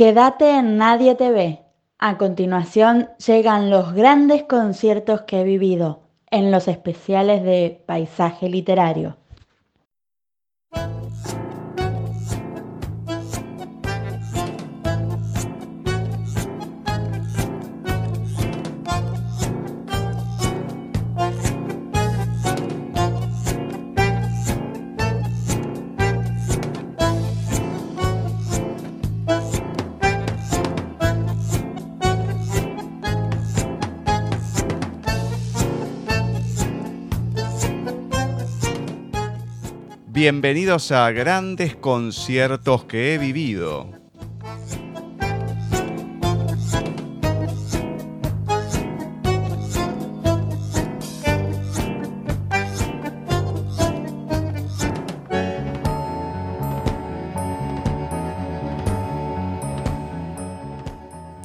Quédate en Nadie te ve. A continuación llegan los grandes conciertos que he vivido en los especiales de Paisaje Literario. Bienvenidos a grandes conciertos que he vivido.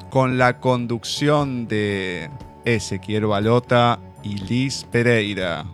Con la conducción de Ezequiel Balota y Liz Pereira.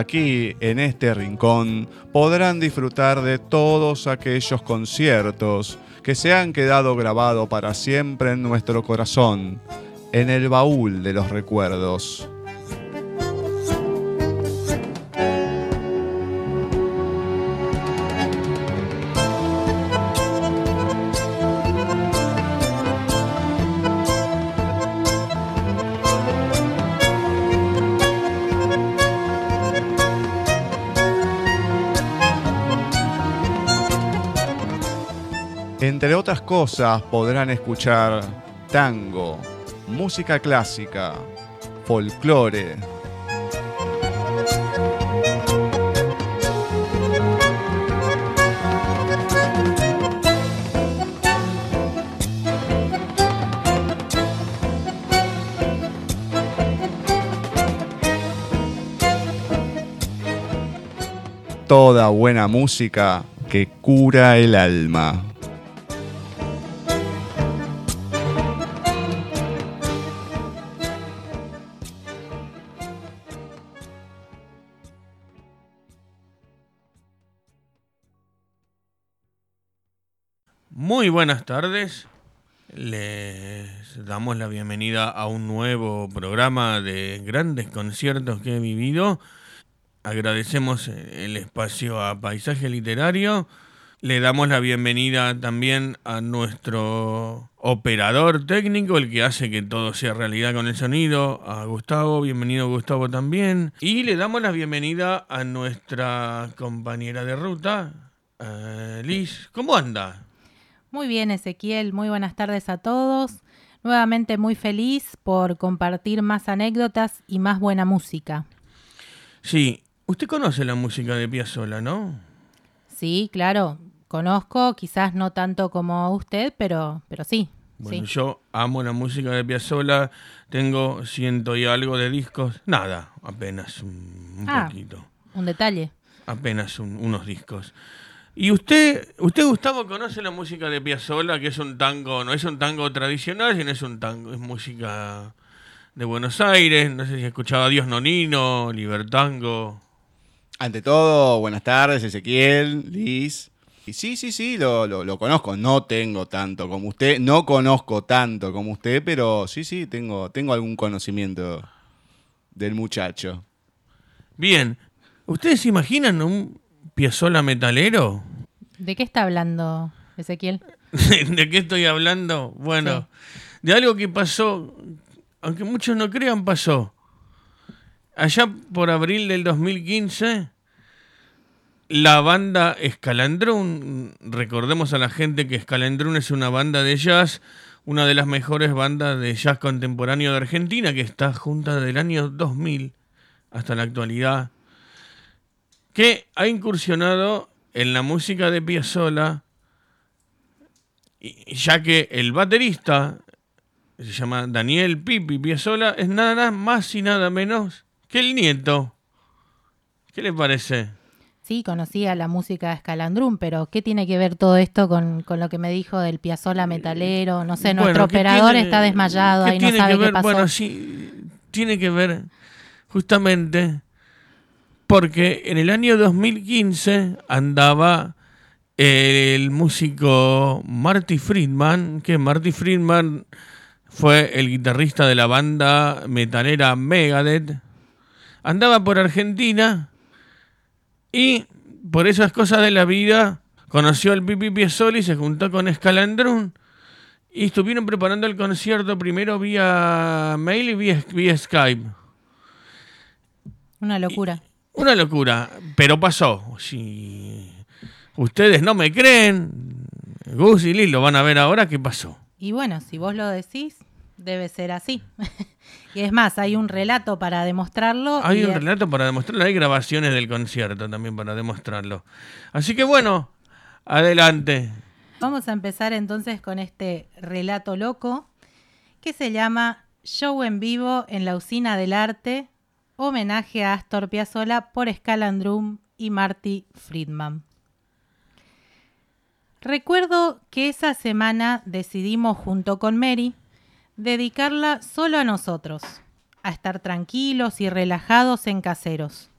Aquí, en este rincón, podrán disfrutar de todos aquellos conciertos que se han quedado grabados para siempre en nuestro corazón, en el baúl de los recuerdos. Entre otras cosas podrán escuchar tango, música clásica, folclore. Toda buena música que cura el alma. Muy buenas tardes. Les damos la bienvenida a un nuevo programa de grandes conciertos que he vivido. Agradecemos el espacio a Paisaje Literario. Le damos la bienvenida también a nuestro operador técnico, el que hace que todo sea realidad con el sonido, a Gustavo. Bienvenido Gustavo también. Y le damos la bienvenida a nuestra compañera de ruta, eh, Liz. ¿Cómo anda? Muy bien, Ezequiel, muy buenas tardes a todos. Nuevamente muy feliz por compartir más anécdotas y más buena música. Sí, usted conoce la música de Piazzolla, ¿no? Sí, claro, conozco, quizás no tanto como usted, pero, pero sí. Bueno, sí. yo amo la música de Piazzolla, tengo ciento y algo de discos, nada, apenas un, un Ah. poquito, Un detalle. apenas un- unos discos. Y usted, usted Gustavo conoce la música de Piazzolla, que es un tango, no es un tango tradicional, sino es un tango, es música de Buenos Aires, no sé si ha escuchado a Dios Nonino, Libertango. Ante todo, buenas tardes, Ezequiel, Liz. Y sí, sí, sí, lo, lo- lo conozco. No tengo tanto como usted. No conozco tanto como usted, pero sí, sí, tengo, tengo algún conocimiento del muchacho. Bien, ¿ustedes se imaginan un Piazzolla metalero? ¿De qué está hablando Ezequiel? ¿De qué estoy hablando? Bueno, de algo que pasó, aunque muchos no crean, pasó. Allá por abril del 2015, la banda Escalandrún, recordemos a la gente que Escalandrún es una banda de jazz, una de las mejores bandas de jazz contemporáneo de Argentina, que está junta del año 2000 hasta la actualidad, que ha incursionado en la música de Piazzolla, ya que el baterista se llama Daniel Pipi Piazzolla, es nada más y nada menos que el nieto. ¿Qué le parece? Sí, conocía la música de Scalandrum, pero ¿qué tiene que ver todo esto con, con lo que me dijo del Piazzolla metalero? No sé, nuestro Bueno, ¿qué operador tiene- está desmayado, ahí no tiene sabe que qué ver? pasó. Bueno, sí, tiene que ver justamente porque en el año 2015 andaba el músico Marty Friedman, que Marty Friedman fue el guitarrista de la banda metalera Megadeth. Andaba por Argentina y por esas cosas de la vida conoció al Pipi y se juntó con Scalandrun y estuvieron preparando el concierto primero vía mail y vía Skype. Una locura. Una locura, pero pasó. Si ustedes no me creen, Gus y Liz lo van a ver ahora qué pasó. Y bueno, si vos lo decís, debe ser así. y es más, hay un relato para demostrarlo. Hay un relato para demostrarlo, hay grabaciones del concierto también para demostrarlo. Así que bueno, adelante. Vamos a empezar entonces con este relato loco que se llama Show en vivo en la usina del arte, homenaje a Astor Piazzolla por Scalandrum y Marty Friedman. Recuerdo que esa semana decidimos junto con Mary dedicarla solo a nosotros, a estar tranquilos y relajados en caseros.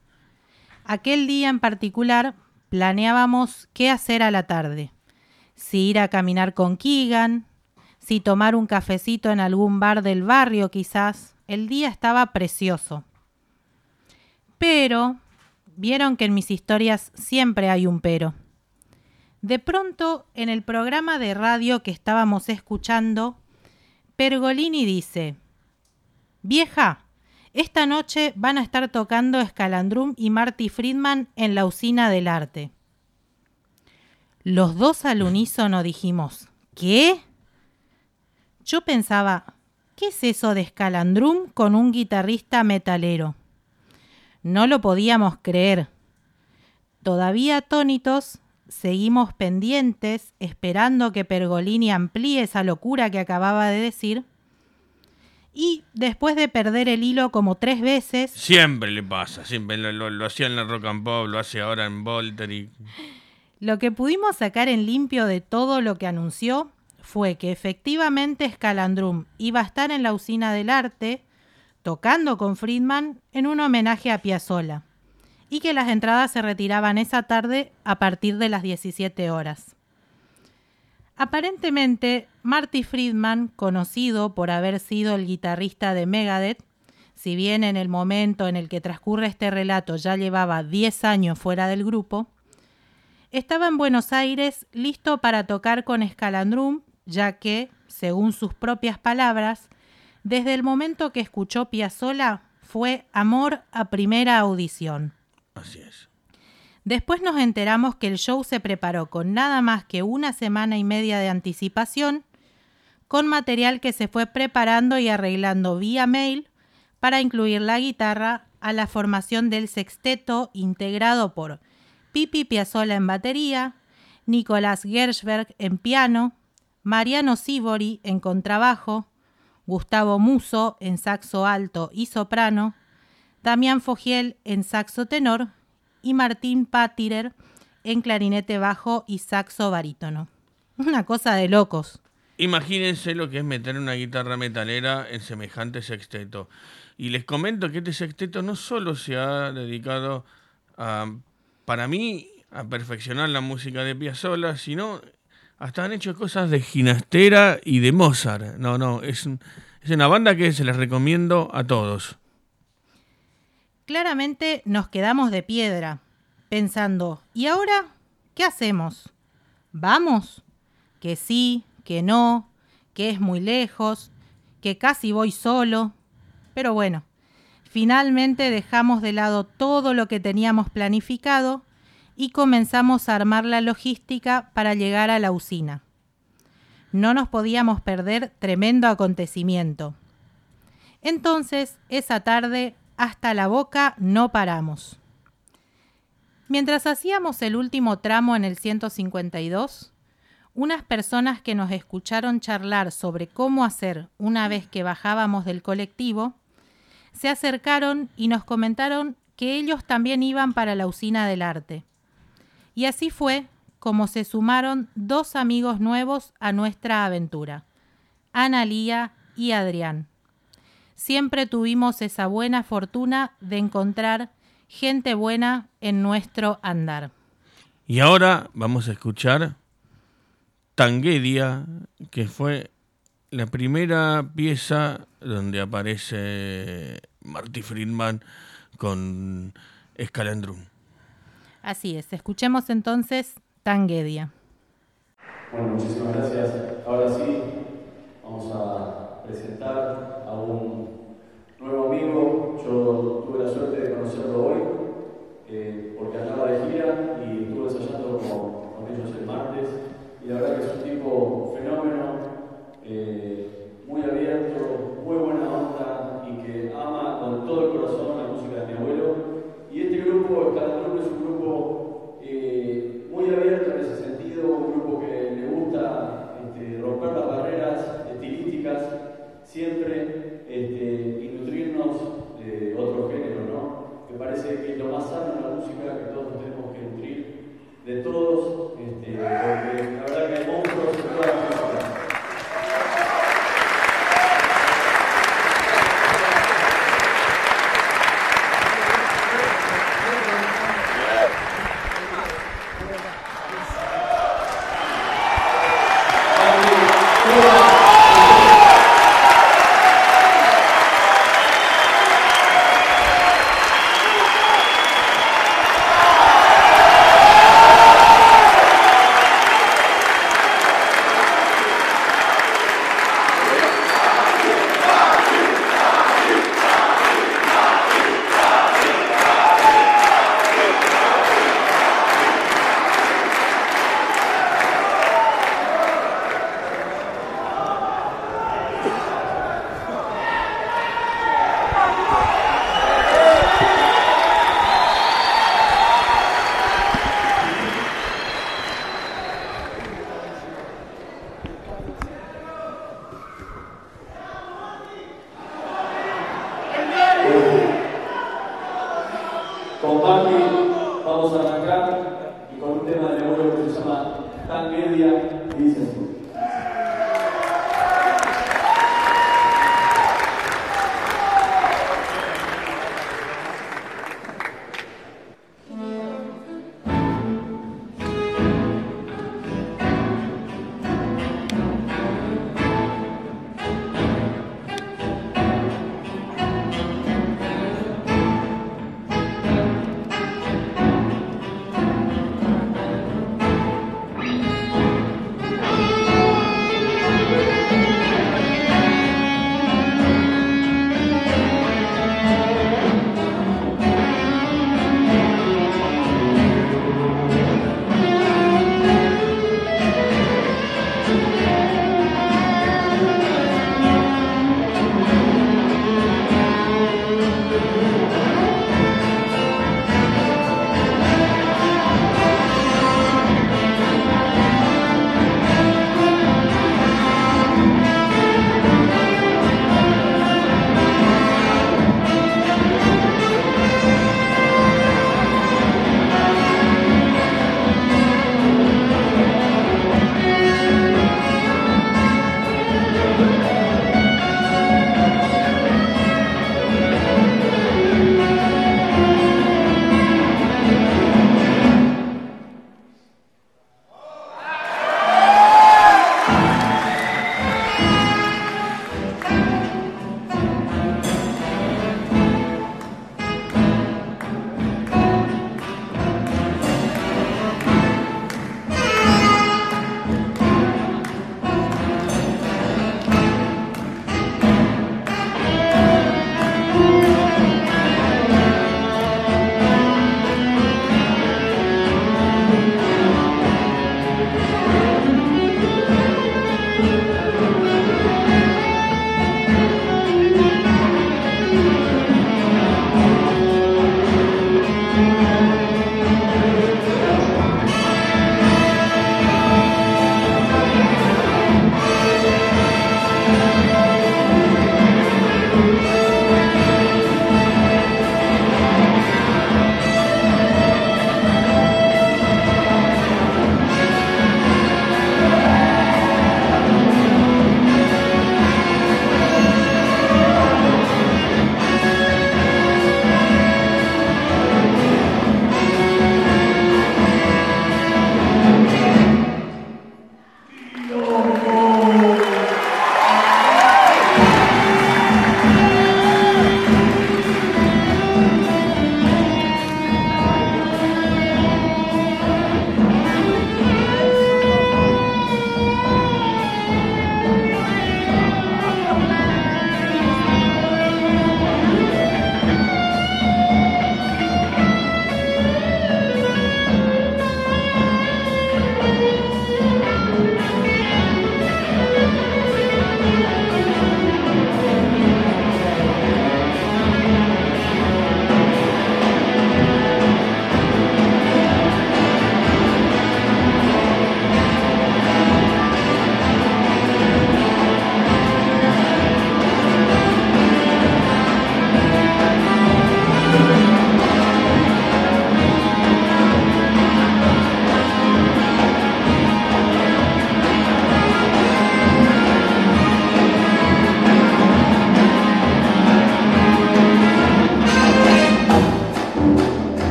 Aquel día en particular planeábamos qué hacer a la tarde si ir a caminar con Keegan, si tomar un cafecito en algún bar del barrio quizás. El día estaba precioso. Pero, vieron que en mis historias siempre hay un pero. De pronto, en el programa de radio que estábamos escuchando, Pergolini dice, Vieja, esta noche van a estar tocando Scalandrum y Marty Friedman en la usina del arte. Los dos al unísono dijimos, ¿qué? Yo pensaba, ¿qué es eso de Scalandrum con un guitarrista metalero? No lo podíamos creer. Todavía atónitos, seguimos pendientes, esperando que Pergolini amplíe esa locura que acababa de decir. Y después de perder el hilo como tres veces, Siempre le pasa, siempre lo, lo- lo hacía en la Rock and Pop, lo hace ahora en Volter y Lo que pudimos sacar en limpio de todo lo que anunció fue que efectivamente Scalandrum iba a estar en la usina del arte tocando con Friedman en un homenaje a Piazzolla y que las entradas se retiraban esa tarde a partir de las 17 horas. Aparentemente, Marty Friedman, conocido por haber sido el guitarrista de Megadeth, si bien en el momento en el que transcurre este relato ya llevaba 10 años fuera del grupo, estaba en Buenos Aires listo para tocar con Scalandrum, ya que, según sus propias palabras, desde el momento que escuchó Piazzolla fue amor a primera audición. así es. Después nos enteramos que el show se preparó con nada más que una semana y media de anticipación, con material que se fue preparando y arreglando vía mail para incluir la guitarra a la formación del sexteto integrado por Pipi Piazzolla en batería, Nicolás Gershberg en piano, Mariano Sibori en contrabajo, Gustavo Muso en saxo alto y soprano, Damián Fogiel en saxo tenor y Martín Patirer en clarinete bajo y saxo barítono. Una cosa de locos. Imagínense lo que es meter una guitarra metalera en semejante sexteto. Y les comento que este sexteto no solo se ha dedicado a, para mí, a perfeccionar la música de Piazzolla, sino hasta han hecho cosas de Ginastera y de Mozart. No, no, es, es una banda que se les recomiendo a todos. Claramente nos quedamos de piedra, pensando, ¿y ahora qué hacemos? ¿Vamos? Que sí, que no, que es muy lejos, que casi voy solo. Pero bueno, finalmente dejamos de lado todo lo que teníamos planificado y comenzamos a armar la logística para llegar a la usina. No nos podíamos perder tremendo acontecimiento. Entonces, esa tarde, hasta la boca no paramos. Mientras hacíamos el último tramo en el 152, unas personas que nos escucharon charlar sobre cómo hacer una vez que bajábamos del colectivo, se acercaron y nos comentaron que ellos también iban para la usina del arte. Y así fue como se sumaron dos amigos nuevos a nuestra aventura, Ana Lía y Adrián. Siempre tuvimos esa buena fortuna de encontrar gente buena en nuestro andar. Y ahora vamos a escuchar Tanguedia, que fue la primera pieza donde aparece Marty Friedman con Escalandrum. Así es, escuchemos entonces Tanguedia. Bueno, muchísimas gracias. Ahora sí, vamos a presentar a un nuevo amigo. Yo tuve la suerte de conocerlo hoy eh, porque andaba de gira y estuve ensayando con, con, ellos el martes. Y la verdad que es un tipo fenómeno, eh,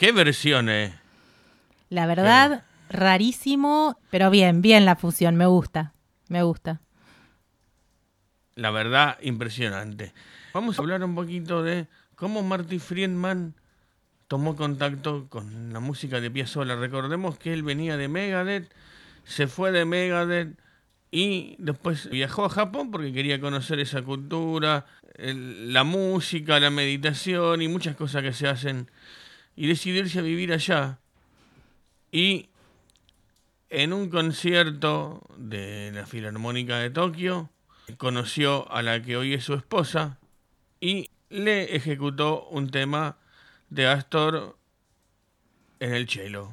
¿Qué versiones? La verdad, rarísimo, pero bien, bien la fusión, me gusta, me gusta. La verdad, impresionante. Vamos a hablar un poquito de cómo Marty Friedman tomó contacto con la música de Piazzolla. Recordemos que él venía de Megadeth, se fue de Megadeth y después viajó a Japón porque quería conocer esa cultura, el- la música, la meditación y muchas cosas que se hacen y decidió irse a vivir allá. Y en un concierto de la Filarmónica de Tokio conoció a la que hoy es su esposa y le ejecutó un tema de Astor en el cello.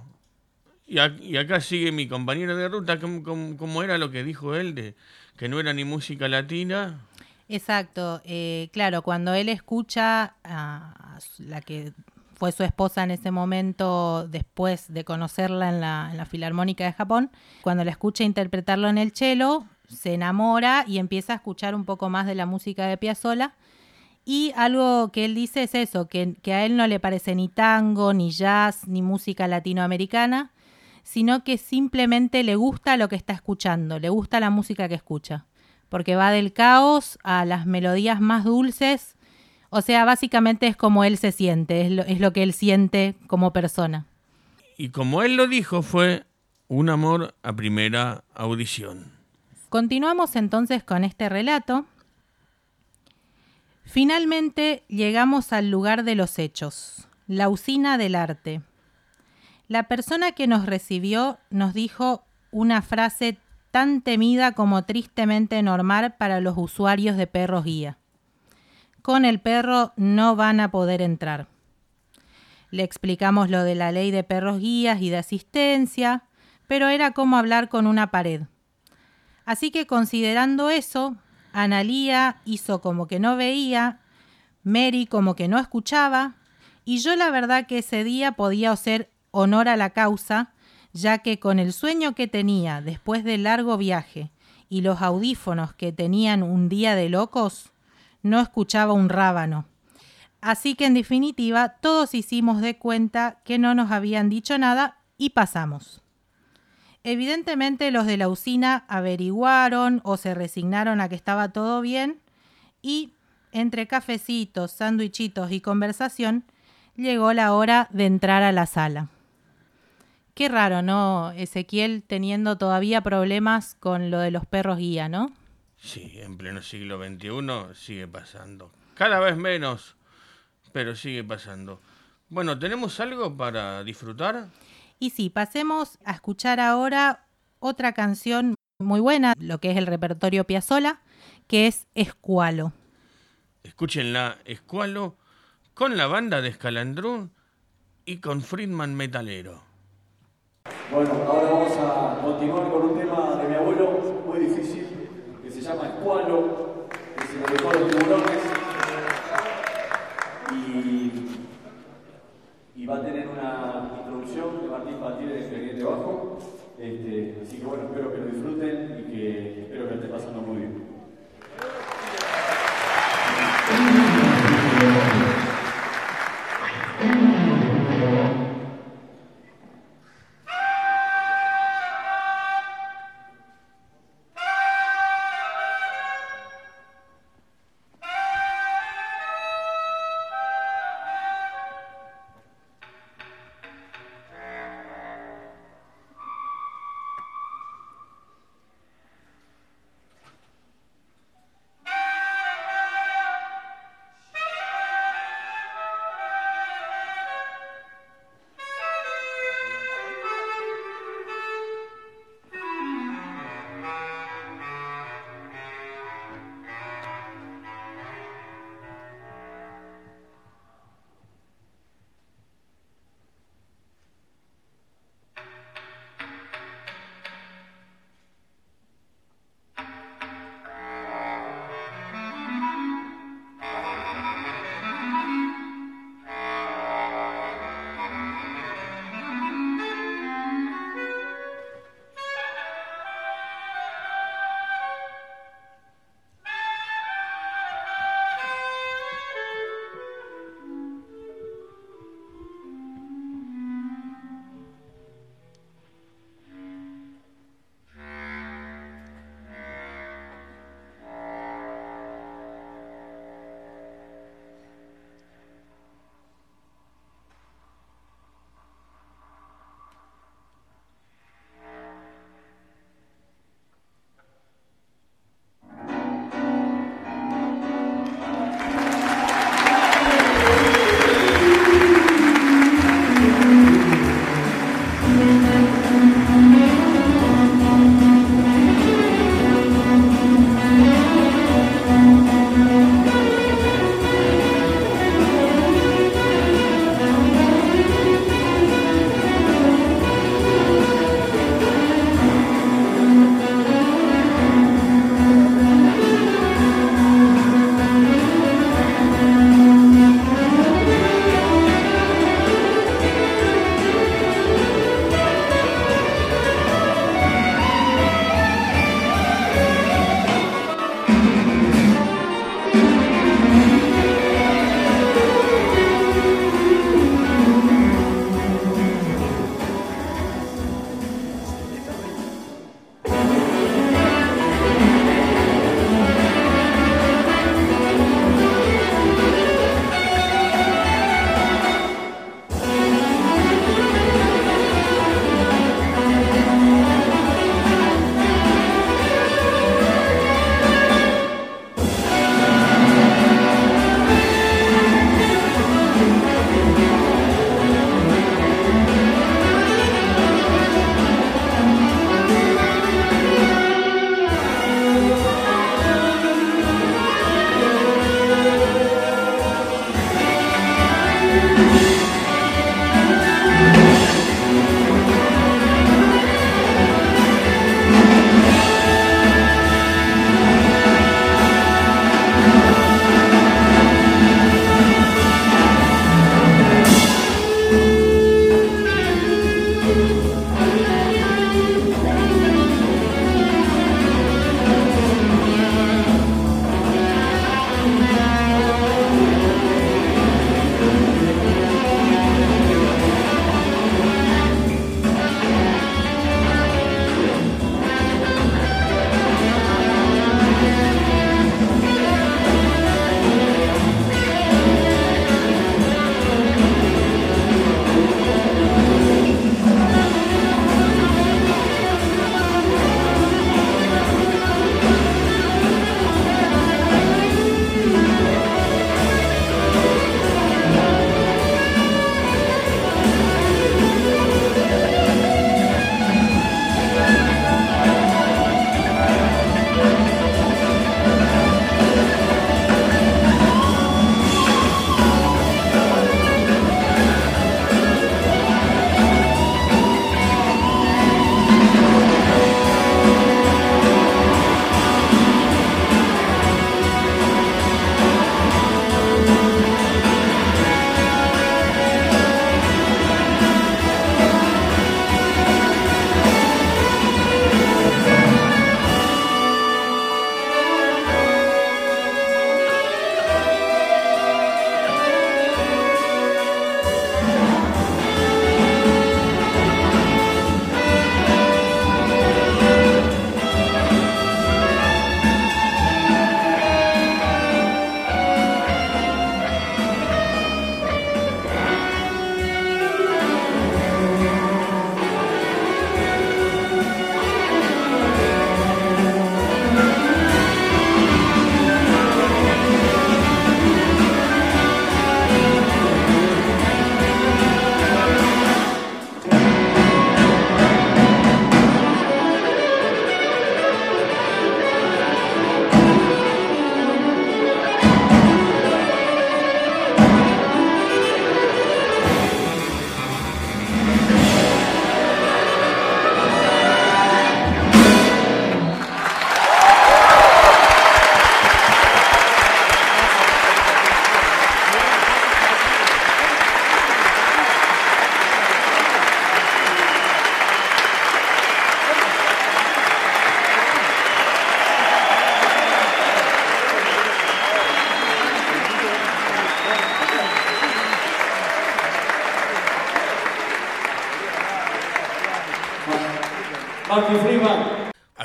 Y, ac- y acá sigue mi compañero de ruta, como, era lo que dijo él, de que no era ni música latina. Exacto, eh, claro, cuando él escucha a la que fue su esposa en ese momento, después de conocerla en la, Filarmónica de Japón, cuando la escucha interpretarlo en el cello, se enamora y empieza a escuchar un poco más de la música de Piazzolla. Y algo que él dice es eso, que a él no le parece ni tango, ni jazz, ni música latinoamericana, sino que simplemente le gusta lo que está escuchando, le gusta la música que escucha, porque va del caos a las melodías más dulces, o sea, básicamente es como él se siente, es lo, es lo que él siente como persona. Y como él lo dijo, fue un amor a primera audición. Continuamos entonces con este relato. Finalmente llegamos al lugar de los hechos, la usina del arte. La persona que nos recibió nos dijo una frase tan temida como tristemente normal para los usuarios de perros guía. Con el perro no van a poder entrar. Le explicamos lo de la ley de perros guías y de asistencia, pero era como hablar con una pared. Así que considerando eso, Analía hizo como que no veía, Mary como que no escuchaba, y yo la verdad que ese día podía hacer honor a la causa, ya que con el sueño que tenía después del largo viaje y los audífonos que tenían un día de locos, no escuchaba un rábano. Así que en definitiva todos hicimos de cuenta que no nos habían dicho nada y pasamos. Evidentemente los de la usina averiguaron o se resignaron a que estaba todo bien y entre cafecitos, sándwichitos y conversación llegó la hora de entrar a la sala. Qué raro, ¿no? Ezequiel teniendo todavía problemas con lo de los perros guía, ¿no? Sí, en pleno siglo XXI sigue pasando. Cada vez menos, pero sigue pasando. Bueno, ¿tenemos algo para disfrutar? Y sí, pasemos a escuchar ahora otra canción muy buena, lo que es el repertorio Piazzolla, que es Escualo. Escúchenla, Escualo, con la banda de Escalandrún y con Friedman Metalero. Bueno, ahora vamos a continuar con un tema de mi abuelo muy difícil que se llama Escualo, que se lo dejó a los tiburones y, y va a tener una introducción de Martín Patir de Expediente Bajo. Este, así que bueno, espero que lo disfruten y que espero que lo estén pasando muy bien.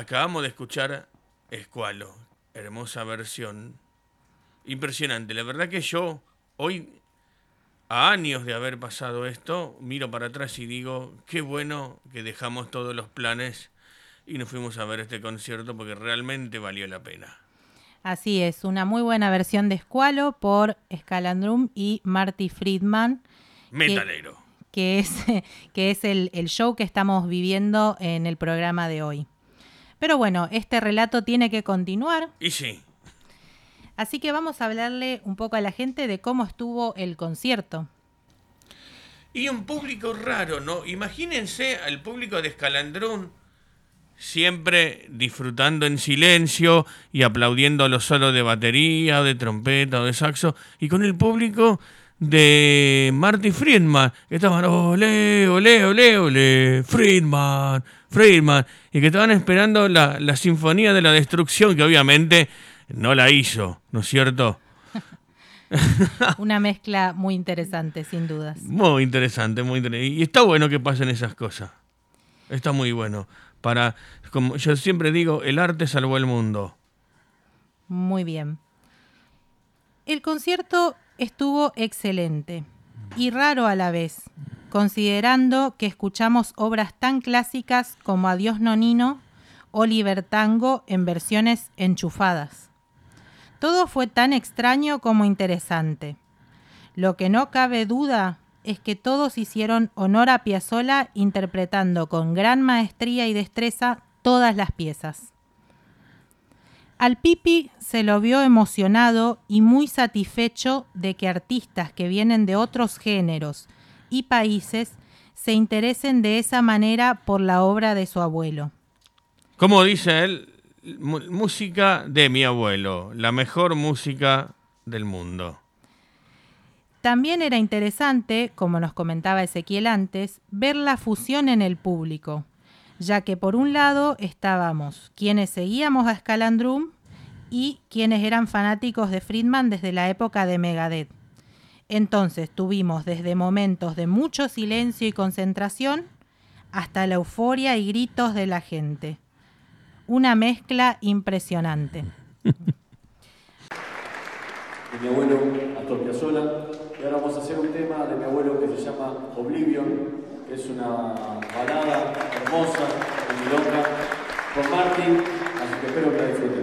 Acabamos de escuchar Escualo, hermosa versión. Impresionante. La verdad que yo, hoy, a años de haber pasado esto, miro para atrás y digo, qué bueno que dejamos todos los planes y nos fuimos a ver este concierto porque realmente valió la pena. Así es, una muy buena versión de Escualo por Scalandrum y Marty Friedman. Metalero. Que, es, que es el, el show que estamos viviendo en el programa de hoy. Pero bueno, este relato tiene que continuar. Y sí, Así que vamos a hablarle un poco a la gente de cómo estuvo el concierto. Y un público raro, ¿no? Imagínense al público de Escalandrún siempre disfrutando en silencio y aplaudiendo los solos de batería de trompeta o de saxo, y con el público de Marty Friedman, que estaban ole, ole, ole, ole, Friedman, Friedman, y que estaban esperando la, la Sinfonía de la Destrucción, que obviamente no la hizo, ¿no es cierto? Una mezcla muy interesante, sin dudas. Muy interesante, muy interesante. Y está bueno que pasen esas cosas. Está muy bueno. Para, como yo siempre digo, el arte salvó el mundo. Muy bien. El concierto estuvo excelente y raro a la vez, considerando que escuchamos obras tan clásicas como Adiós Nonino o Libertango en versiones enchufadas. Todo fue tan extraño como interesante. Lo que no cabe duda es que todos hicieron honor a Piazzolla interpretando con gran maestría y destreza todas las piezas. Al Pipi se lo vio emocionado y muy satisfecho de que artistas que vienen de otros géneros y países se interesen de esa manera por la obra de su abuelo. Como dice él, música de mi abuelo, la mejor música del mundo. También era interesante, como nos comentaba Ezequiel antes, ver la fusión en el público, ya que por un lado estábamos quienes seguíamos a Scalandrum y quienes eran fanáticos de Friedman desde la época de Megadeth. Entonces tuvimos desde momentos de mucho silencio y concentración hasta la euforia y gritos de la gente. Una mezcla impresionante. de mi abuelo Astor Piazzolla. Y ahora vamos a hacer un tema de mi abuelo que se llama Oblivion, es una balada hermosa, de milonga, con Martin, así que espero que la disfruten.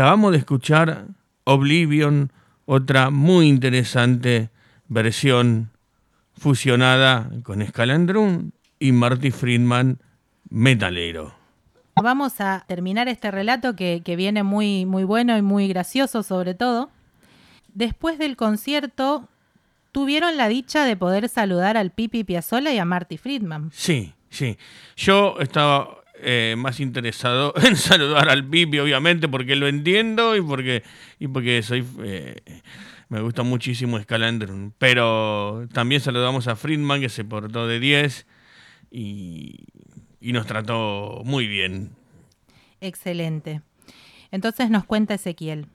Acabamos de escuchar Oblivion, otra muy interesante versión fusionada con Scalandrum y Marty Friedman, metalero. Vamos a terminar este relato que, que, viene muy, muy bueno y muy gracioso sobre todo. Después del concierto, tuvieron la dicha de poder saludar al Pipi Piazzolla y a Marty Friedman. Sí, sí. Yo estaba eh, más interesado en saludar al Pipi, obviamente, porque lo entiendo y porque, y porque soy eh, me gusta muchísimo Scalandrum. Pero también saludamos a Friedman, que se portó de 10 y, y nos trató muy bien. Excelente. Entonces nos cuenta Ezequiel.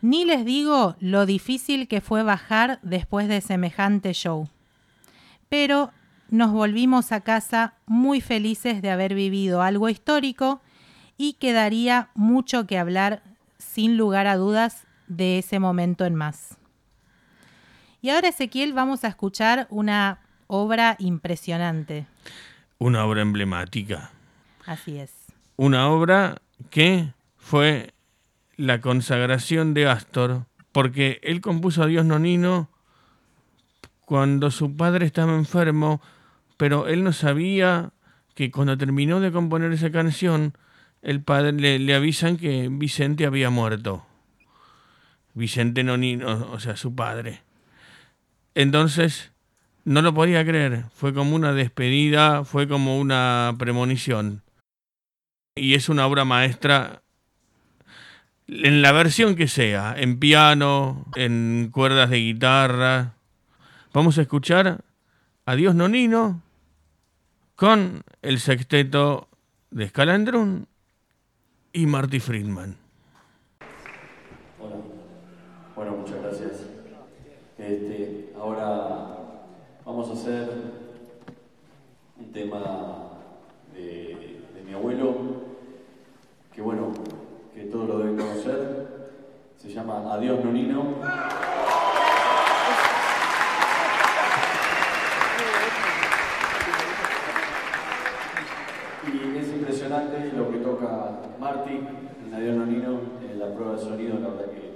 Ni les digo lo difícil que fue bajar después de semejante show. Pero nos volvimos a casa muy felices de haber vivido algo histórico y quedaría mucho que hablar, sin lugar a dudas, de ese momento en más. Y ahora, Ezequiel, vamos a escuchar una obra impresionante. Una obra emblemática. Así es. Una obra que fue la consagración de Astor, porque él compuso a Dios Nonino cuando su padre estaba enfermo pero él no sabía que cuando terminó de componer esa canción, el padre le, avisan que Vicente había muerto. Vicente Nonino, o sea, su padre. Entonces, no lo podía creer. Fue como una despedida, fue como una premonición. Y es una obra maestra en la versión que sea, en piano, en cuerdas de guitarra. Vamos a escuchar Adiós Nonino con el sexteto de Scalandrun y Marty Friedman. Hola, bueno, muchas gracias. Este, ahora vamos a hacer un tema de, mi abuelo, que bueno, que todos lo deben conocer. Se llama Adiós Nonino. Lo que toca Marty, Nadia Nonino, en la prueba de sonido, la verdad que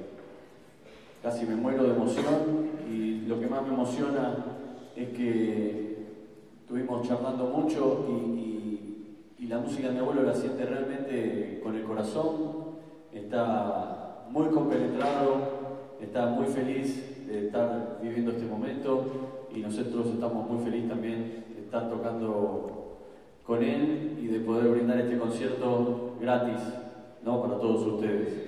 casi me muero de emoción y lo que más me emociona es que estuvimos charlando mucho y, la música de mi abuelo la siente realmente con el corazón, está muy compenetrado, está muy feliz de estar viviendo este momento y nosotros estamos muy felices también de estar tocando con él y de poder brindar este concierto gratis ¿no? para todos ustedes.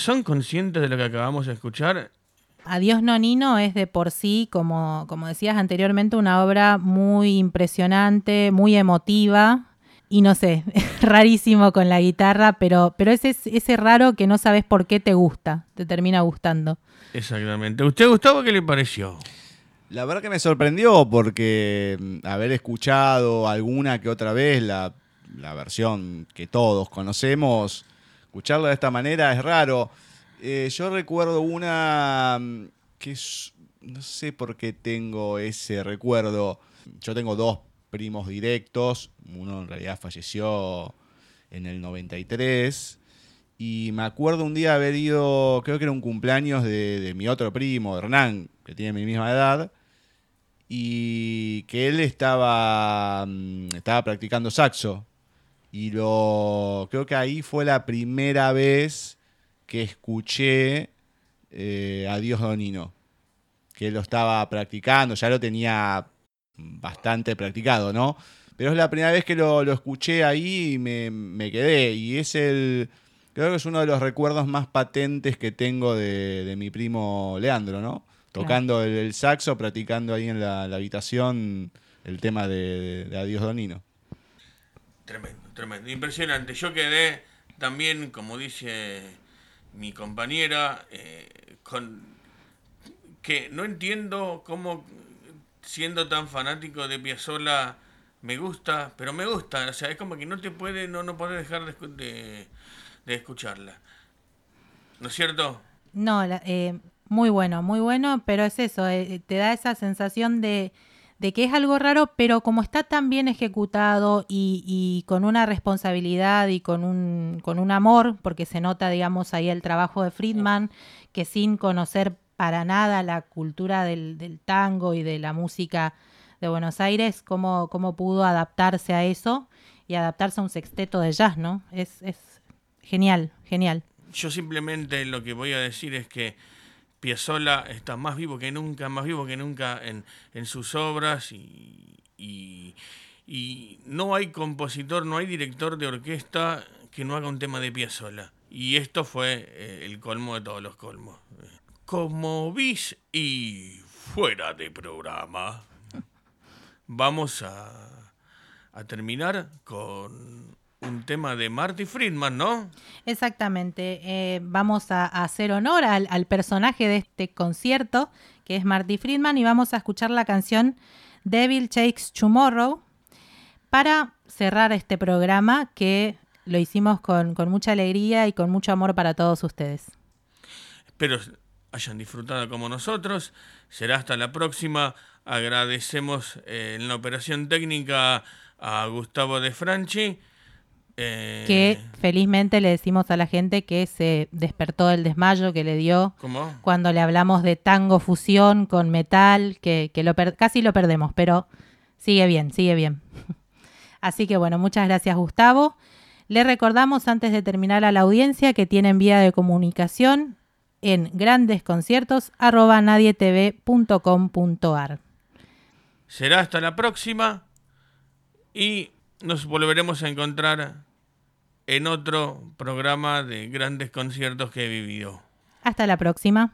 ¿Son conscientes de lo que acabamos de escuchar? Adiós Nonino es de por sí, como, como decías anteriormente, una obra muy impresionante, muy emotiva. Y no sé, rarísimo con la guitarra, pero, pero ese, ese raro que no sabes por qué te gusta, te termina gustando. Exactamente. ¿Usted, Gustavo, qué le pareció? La verdad que me sorprendió porque mm, haber escuchado alguna que otra vez la, la versión que todos conocemos, escucharla de esta manera es raro. Eh, yo recuerdo una mm, que no sé por qué tengo ese recuerdo. Yo tengo dos primos directos, uno en realidad falleció en el 93. Y me acuerdo un día haber ido, creo que era un cumpleaños de, de mi otro primo, Hernán, que tiene mi misma edad, y que él estaba, mm, estaba practicando saxo. Y lo creo que ahí fue la primera vez que escuché eh, Adiós Donino. Que él lo estaba practicando, ya lo tenía bastante practicado, ¿no? Pero es la primera vez que lo, lo escuché ahí y me, me quedé. Y es el. Creo que es uno de los recuerdos más patentes que tengo de, de mi primo Leandro, ¿no? Tocando el, el saxo, practicando ahí en la, la habitación el tema de, de Adiós Donino. Tremendo, tremendo. Impresionante. Yo quedé también, como dice mi compañera, eh, con que no entiendo cómo siendo tan fanático de Piazzolla me gusta, pero me gusta, o sea, es como que no te puede, no, no puedes dejar de, de- de escucharla. ¿No es cierto? No, la- eh, muy bueno, muy bueno, pero es eso, eh, te da esa sensación de, de que es algo raro, pero como está tan bien ejecutado y, y con una responsabilidad y con un, con un amor, porque se nota, digamos, ahí el trabajo de Friedman, que sin conocer para nada la cultura del, tango y de la música de Buenos Aires, cómo, cómo pudo adaptarse a eso y adaptarse a un sexteto de jazz, ¿no? Es, es genial, genial. Yo simplemente lo que voy a decir es que Piazzolla está más vivo que nunca, más vivo que nunca en, en sus obras y, y- no hay compositor, no hay director de orquesta que no haga un tema de Piazzolla. Y esto fue eh, el colmo de todos los colmos. Como bis y fuera de programa, vamos a, a terminar con un tema de Marty Friedman, ¿no? Exactamente. eh, vamos a, a hacer honor al, al personaje de este concierto, que es Marty Friedman, y vamos a escuchar la canción Devil Takes Tomorrow para cerrar este programa que lo hicimos con, con mucha alegría y con mucho amor para todos ustedes. Espero hayan disfrutado como nosotros. Será hasta la próxima. Agradecemos eh, en la operación técnica a Gustavo de Franchi. Eh, Que felizmente le decimos a la gente que se despertó del desmayo que le dio ¿Cómo? cuando le hablamos de tango fusión con metal, que, que lo per- casi lo perdemos, pero sigue bien, sigue bien. Así que bueno, muchas gracias Gustavo. Le recordamos antes de terminar a la audiencia que tienen vía de comunicación en grandesconciertos@nadietv.com.ar. Será hasta la próxima. Y nos volveremos a encontrar en otro programa de grandes conciertos que he vivido. Hasta la próxima.